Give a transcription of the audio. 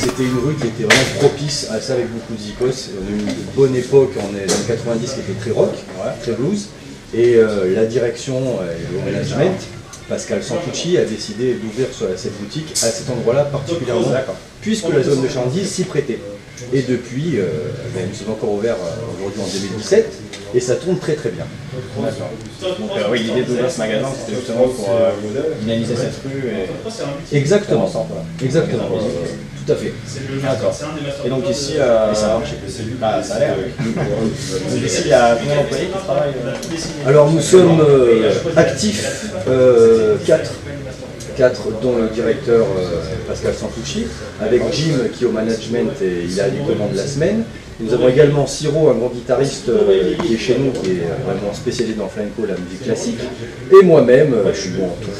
c'était une rue qui était vraiment propice à ça avec beaucoup de zikos. On a eu une bonne époque en les années 90 qui était très rock, très blues. Et euh, la direction et le management, Pascal Santucci, a décidé d'ouvrir cette boutique à cet endroit-là particulièrement, puisque la zone de chalandise s'y prêtait. Et depuis, euh, ben, nous sommes encore ouverts euh, aujourd'hui en 2017, et ça tourne très très bien. D'accord. Donc euh, oui, l'idée d'ouvrir ce magasin, c'était justement pour euh, dynamiser cette rue et Exactement, exactement, tout à fait. D'accord. Et donc ici, euh, ça marche. Bah, ça a l'air. Donc ici, il y a combien d'employés qui travaillent euh Alors nous sommes euh, actifs, 4, dont le directeur euh, Pascal Santucci, avec Jim qui est au management et il a les commandes la semaine. Nous avons également Siro, un grand guitariste euh, qui est chez nous, qui est vraiment spécialisé dans le flamenco, la musique classique. Et moi-même, euh, je suis bon en tout.